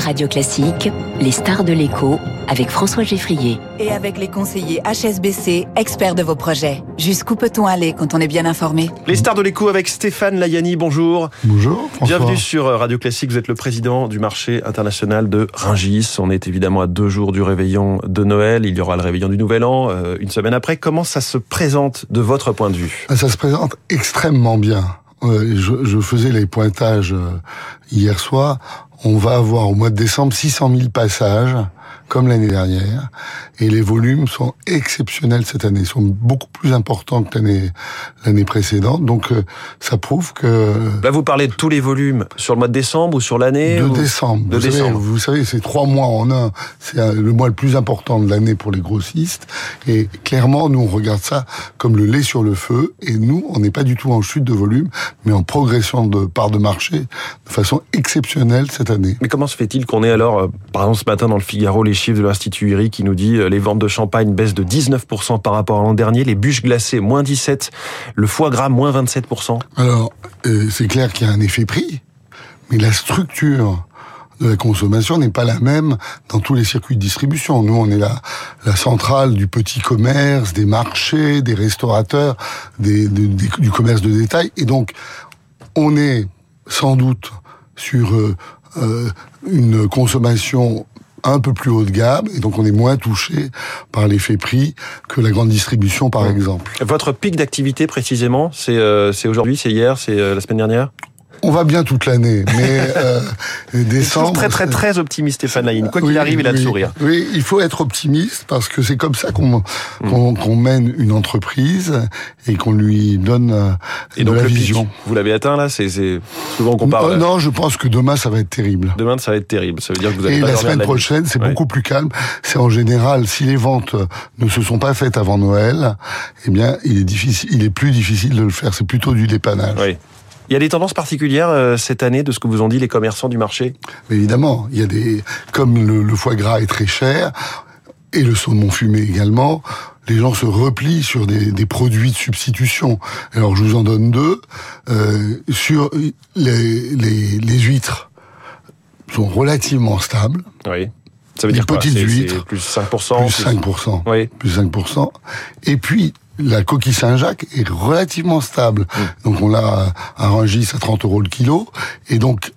Radio Classique, les stars de l'écho avec François Geffrier. Et avec les conseillers HSBC, experts de vos projets. Jusqu'où peut-on aller quand on est bien informé? Les stars de l'écho avec Stéphane Layani, bonjour. Bonjour. François. Bienvenue sur Radio Classique, vous êtes le président du marché international de Ringis. On est évidemment à deux jours du réveillon de Noël, il y aura le réveillon du Nouvel An euh, une semaine après. Comment ça se présente de votre point de vue? Ça se présente extrêmement bien. Euh, je, je, faisais les pointages euh, hier soir. On va avoir au mois de décembre 600 000 passages comme l'année dernière. Et les volumes sont exceptionnels cette année, sont beaucoup plus importants que l'année l'année précédente. Donc euh, ça prouve que... Là, vous parlez de tous les volumes sur le mois de décembre ou sur l'année De ou... décembre. De vous, décembre. Savez, vous savez, c'est trois mois en un. C'est le mois le plus important de l'année pour les grossistes. Et clairement, nous, on regarde ça comme le lait sur le feu. Et nous, on n'est pas du tout en chute de volume, mais en progression de part de marché de façon exceptionnelle cette année. Mais comment se fait-il qu'on ait alors, euh, par exemple ce matin dans le Figaro, les chiffres de l'Institut IRI qui nous dit euh, les ventes de champagne baissent de 19% par rapport à l'an dernier, les bûches glacées moins 17%, le foie gras moins 27%. Alors, euh, c'est clair qu'il y a un effet prix, mais la structure de la consommation n'est pas la même dans tous les circuits de distribution. Nous, on est la, la centrale du petit commerce, des marchés, des restaurateurs, des, des, des, du commerce de détail, et donc on est sans doute sur euh, une consommation un peu plus haut de gamme et donc on est moins touché par l'effet prix que la grande distribution par exemple. Votre pic d'activité précisément, c'est euh, aujourd'hui, c'est hier, c'est euh, la semaine dernière? On va bien toute l'année, mais euh, décembre. Très très très optimiste, Stéphane Laïne. Quoi qu'il oui, arrive, il a oui, le sourire. Oui, il faut être optimiste parce que c'est comme ça qu'on qu qu mène une entreprise et qu'on lui donne euh, et de donc la le vision. Pic, vous l'avez atteint là? C'est souvent on compare. Non, non, je pense que demain ça va être terrible. Demain ça va être terrible. Ça veut dire que vous allez et pas la semaine la prochaine, c'est ouais. beaucoup plus calme. C'est en général, si les ventes ne se sont pas faites avant Noël, eh bien, il est difficile, il est plus difficile de le faire. C'est plutôt du dépannage. Oui. Il y a des tendances particulières euh, cette année de ce que vous ont dit les commerçants du marché? Mais Évidemment, il y a des comme le, le, foie gras est très cher et le saumon fumé également. Les gens se replient sur des, des produits de substitution. Alors je vous en donne deux. Euh, sur les, les, les huîtres sont relativement stables. Oui. Ça veut les dire quoi? petites huîtres, plus 5%. Plus 5%. Oui. Plus 5%. Et puis, la coquille Saint-Jacques est relativement stable. Mmh. Donc on l'a à Rungis à 30 euros le kilo. Et donc,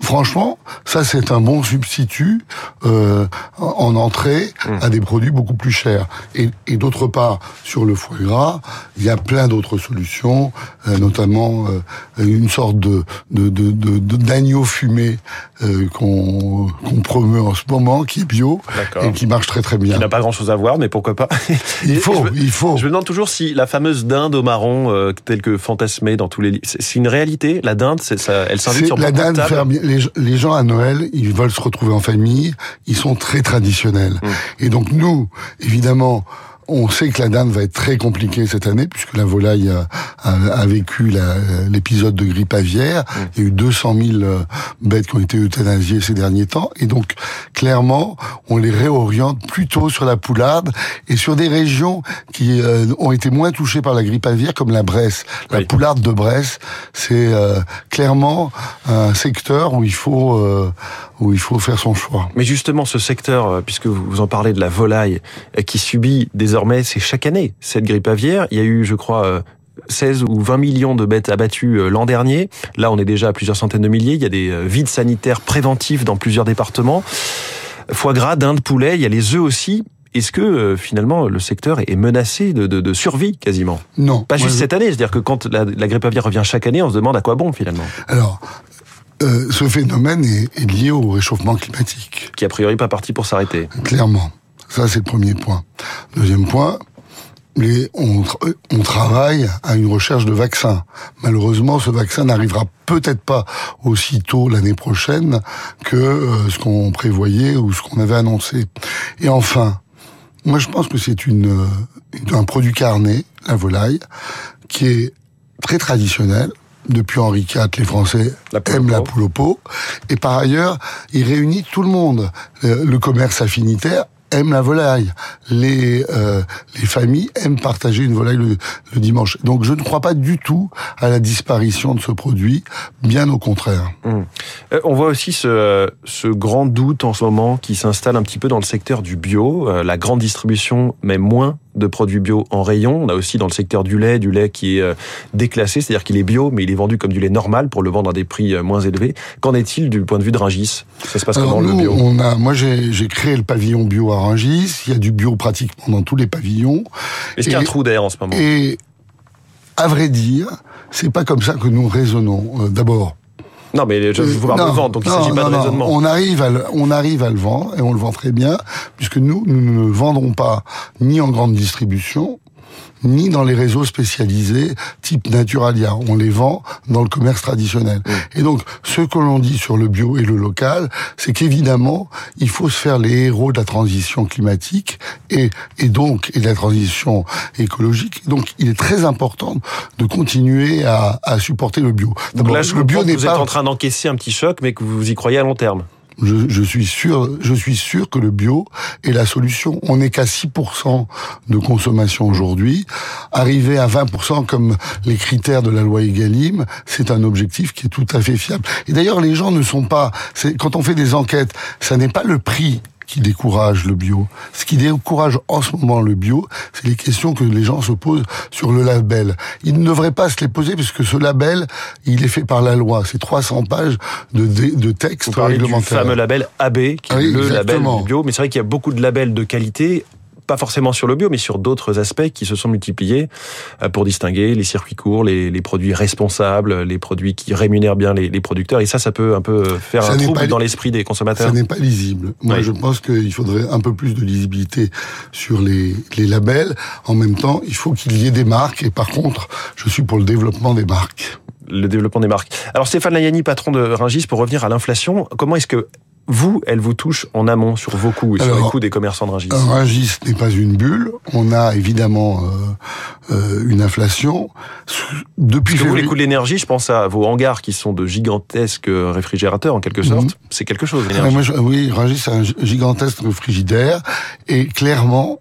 franchement, ça c'est un bon substitut euh, en entrée mmh. à des produits beaucoup plus chers. Et, et d'autre part, sur le foie gras, il y a plein d'autres solutions, euh, notamment euh, une sorte de d'agneau de, de, de, fumé euh, qu'on qu promeut en ce moment, qui est bio et qui marche très très bien. Qui n'a pas grand-chose à voir, mais pourquoi pas Il faut, me, il faut. Je me demande toujours si la fameuse dinde au marron, euh, telle que fantasmée dans tous les, c'est une réalité. La dinde, ça, elle s'invite sur la dinde les, gens à Noël, ils veulent se retrouver en famille, ils sont très traditionnels. Mmh. Et donc nous, évidemment, on sait que la dinde va être très compliquée cette année puisque la volaille a, a, a vécu l'épisode de grippe aviaire. Mmh. Il y a eu 200 000 bêtes qui ont été euthanasiées ces derniers temps. Et donc, clairement, on les réoriente plutôt sur la poularde et sur des régions qui euh, ont été moins touchées par la grippe aviaire, comme la Bresse. La oui. poularde de Bresse, c'est euh, clairement un secteur où il faut euh, où il faut faire son choix. Mais justement, ce secteur, euh, puisque vous en parlez de la volaille, euh, qui subit désormais, c'est chaque année cette grippe aviaire. Il y a eu, je crois, 16 ou 20 millions de bêtes abattues euh, l'an dernier. Là, on est déjà à plusieurs centaines de milliers. Il y a des vides sanitaires préventifs dans plusieurs départements. Foie gras, dinde, poulet, il y a les œufs aussi. Est-ce que euh, finalement le secteur est menacé de, de, de survie quasiment? Non. Pas juste je... cette année, c'est-à-dire que quand la, la, grippe aviaire revient chaque année, on se demande à quoi bon finalement. Alors, euh, ce phénomène est, est, lié au réchauffement climatique. Qui a priori pas parti pour s'arrêter. Clairement. Ça, c'est le premier point. Deuxième point, les, on, on, travaille à une recherche de vaccin. Malheureusement, ce vaccin n'arrivera peut-être pas aussitôt l'année prochaine que euh, ce qu'on prévoyait ou ce qu'on avait annoncé. Et enfin, moi, je pense que c'est une, une, un produit carné, la volaille, qui est très traditionnel, depuis Henri IV, les Français la aiment la poule au pot. Et par ailleurs, il réunit tout le monde. Le commerce affinitaire aiment la volaille. Les euh, les familles aiment partager une volaille le, le, dimanche. Donc je ne crois pas du tout à la disparition de ce produit, bien au contraire. Hum. Euh, on voit aussi ce, ce grand doute en ce moment qui s'installe un petit peu dans le secteur du bio. Euh, la grande distribution met moins de produits bio en rayon. On a aussi dans le secteur du lait, du lait qui est euh, déclassé, c'est-à-dire qu'il est bio, mais il est vendu comme du lait normal pour le vendre à des prix euh, moins élevés. Qu'en est-il du point de vue de Rungis Ça se passe Alors comment nous, le bio? on a, Moi, j'ai créé le pavillon bio à Rungis. Il y a du bio pratiquement dans tous les pavillons. Est-ce qu'il y a un trou d'air en ce moment? Et à vrai dire, c'est pas comme ça que nous raisonnons. Euh, D'abord, Non, mais je vous parle Non, de vente, donc il ne s'agit pas de raisonnement. On arrive à le, on arrive à le vendre et on le vend très bien puisque nous nous ne le vendrons pas ni en grande distribution ni dans les réseaux spécialisés type Naturalia. On les vend dans le commerce traditionnel. Et donc, ce que l'on dit sur le bio et le local, c'est qu'évidemment, il faut se faire les héros de la transition climatique et, et donc, et de la transition écologique. Donc, il est très important de continuer à, à supporter le bio. Donc là, je le bio n'est vous êtes pas en train d'encaisser un petit choc, mais que vous y croyez à long terme. Je, suis sûr, je suis sûr que le bio est la solution. On n'est qu'à 6% de consommation aujourd'hui. Arriver à 20% comme les critères de la loi Egalim, c'est un objectif qui est tout à fait fiable. Et d'ailleurs, les gens ne sont pas, quand on fait des enquêtes, ça n'est pas le prix qui décourage le bio. Ce qui décourage en ce moment le bio, c'est les questions que les gens se posent sur le label. Ils ne devraient pas se les poser parce que ce label, il est fait par la loi. C'est 300 pages de, de, Vous parlez du fameux label AB, qui est Oui, le label du bio. Mais c'est vrai qu'il y a beaucoup de labels de qualité, pas forcément sur le bio, mais sur d'autres aspects qui se sont multipliés euh, pour distinguer les circuits courts, les, les produits responsables, les produits qui rémunèrent bien les, les producteurs. Et ça, ça peut un peu faire Ça un trouble dans l'esprit des Ça consommateurs. n'est pas lisible. Moi, Oui. je pense qu'il faudrait un peu plus de lisibilité sur les, les labels. En même temps, il faut qu'il y ait des marques. Et par contre, je suis pour le développement des marques. le développement des marques. Alors Stéphane Layani, patron de Ringis, pour revenir à l'inflation, comment est-ce que vous, elle vous touche en amont sur vos coûts et sur les coûts des commerçants de Ringis Rungis n'est pas une bulle. On a évidemment euh, euh, une inflation. Depuis Parce que vous, les coûts de l'énergie, je pense à vos hangars qui sont de gigantesques réfrigérateurs en quelque sorte. Mhm. C'est quelque chose, Ah, l'énergie. moi, je- oui, Rungis, c'est un gigantesque frigidaire. Et clairement,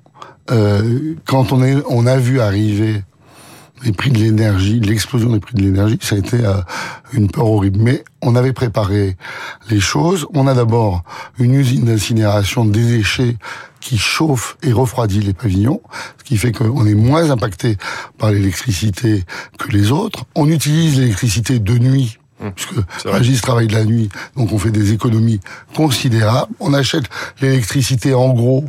euh, quand on, est, on a vu arriver les prix de l'énergie, l'explosion des prix de l'énergie, ça a été euh, une peur horrible. Mais on avait préparé les choses. On a d'abord une usine d'incinération des déchets qui chauffe et refroidit les pavillons, ce qui fait qu'on est moins impacté par l'électricité que les autres. On utilise l'électricité de nuit, puisque c'est vrai. Régis travaille de la nuit, donc on fait des économies considérables. On achète l'électricité en gros,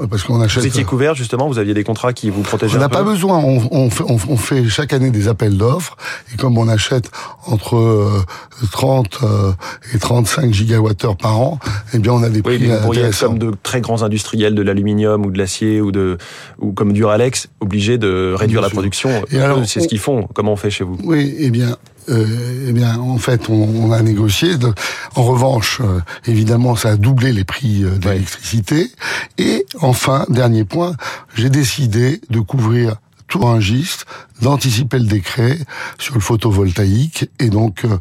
euh, parce qu'on achète... Vous étiez couvert justement, vous aviez des contrats qui vous protégeaient On n'a pas besoin. On, on fait, on, on fait chaque année des appels d'offres et comme on achète entre euh, 30 euh, et 35 gigawattheures par an, eh bien on a des Oui, prix mais vous intéressants. comme de très grands industriels de l'aluminium ou de l'acier ou de ou comme Duralex, obligés de réduire Bien la sûr. production. Et alors, c'est ce qu'ils font. Comment on fait chez vous? Oui, eh bien, euh, eh bien, en fait, on, on a négocié. De- En revanche, euh, évidemment, ça a doublé les prix euh, l'électricité. Et enfin, dernier point, j'ai décidé de couvrir tout un giste, d'anticiper le décret sur le photovoltaïque. Et donc, euh,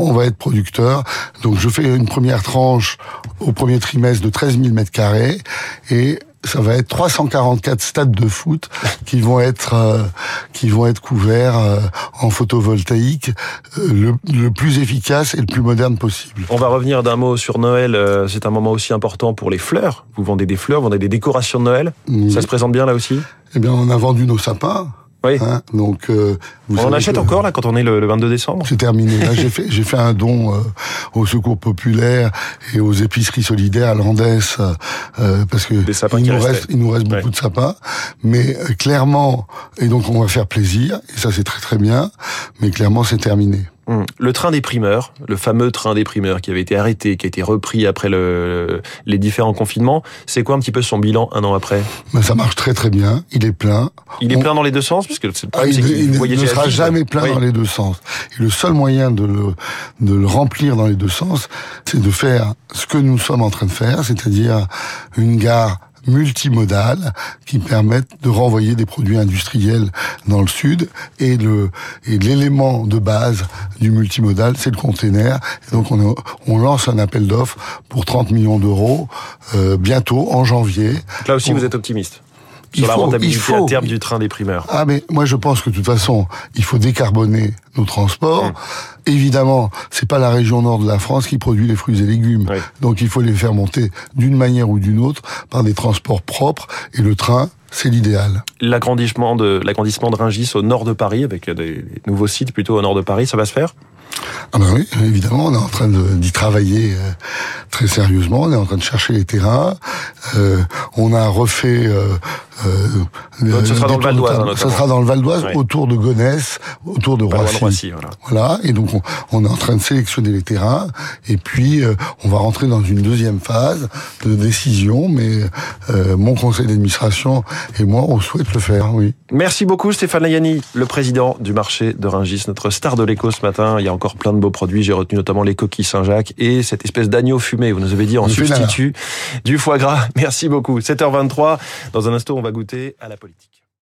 on, on va être producteur. Donc, je fais une première tranche au premier trimestre de 13 000 mètres carrés et ça va être 344 stades de foot qui vont être euh, qui vont être couverts euh, en photovoltaïque euh, le, le plus efficace et le plus moderne possible. On va revenir d'un mot sur Noël. euh, C'est un moment aussi important pour les fleurs. Vous vendez des fleurs, vous vendez des décorations de Noël. Oui. Ça se présente bien là aussi? Eh bien, on a vendu nos sapins. Oui. Hein, donc, euh, vous On en achète que- encore là quand on est le, le 22 décembre C'est terminé. Là, j'ai fait, j'ai fait un don euh, au Secours populaire et aux épiceries solidaires à Landès euh, parce que Des sapins il nous restaient. reste, il nous reste beaucoup Ouais. de sapins. Mais euh, clairement, et donc on va faire plaisir et ça c'est très très bien. Mais clairement, c'est terminé. Hum. Le train des primeurs, le fameux train des primeurs qui avait été arrêté, qui a été repris après le, les différents confinements, c'est quoi un petit peu son bilan un an après? Mais ça marche très très bien. Il est plein. Il est On- plein dans les deux sens, puisque le Ah, problème, il, c'est qu'il il ne- sera jamais plein Oui. dans les deux sens. Et le seul moyen de le, de le remplir dans les deux sens, c'est de faire ce que nous sommes en train de faire, c'est-à-dire une gare multimodales qui permettent de renvoyer des produits industriels dans le sud. Et le et l'élément de base du multimodal, c'est le container. Et donc on, on lance un appel d'offres pour 30 millions d'euros euh, bientôt en janvier. là aussi, vous êtes optimiste sur la rentabilité à terme du train des primeurs. Ah mais moi je pense que de toute façon, il faut décarboner nos transports. Hum. Évidemment, c'est pas la région nord de la France qui produit les fruits et légumes. Donc il faut les faire monter d'une manière ou d'une autre par des transports propres et le train c'est l'idéal. L'agrandissement de l'agrandissement de Ringis au nord de Paris avec des nouveaux sites plutôt au nord de Paris, ça va se faire? Ah ben oui, évidemment, on est en train d'y travailler euh, très sérieusement. On est en train de chercher les terrains. Euh, on a refait euh, euh, ce sera dans le Val d'Oise, Ce sera dans le Val d'Oise, autour de Gonesse, autour de Roissy. voilà. voilà. Et donc on, on, est en train de sélectionner les terrains, et puis euh, on va rentrer dans une deuxième phase de décision. Mais euh, mon conseil d'administration et moi, on souhaite le faire. Oui. Merci beaucoup, Stéphane Layani, le président du marché de Ringis, notre star de l'éco ce matin. Il y a encore plein de beaux produits. J'ai retenu notamment les coquilles Saint-Jacques et cette espèce d'agneau fumé. Vous nous avez dit en substitut du foie gras. Merci beaucoup. 7h23. Dans un instant, on va goûter à la politique.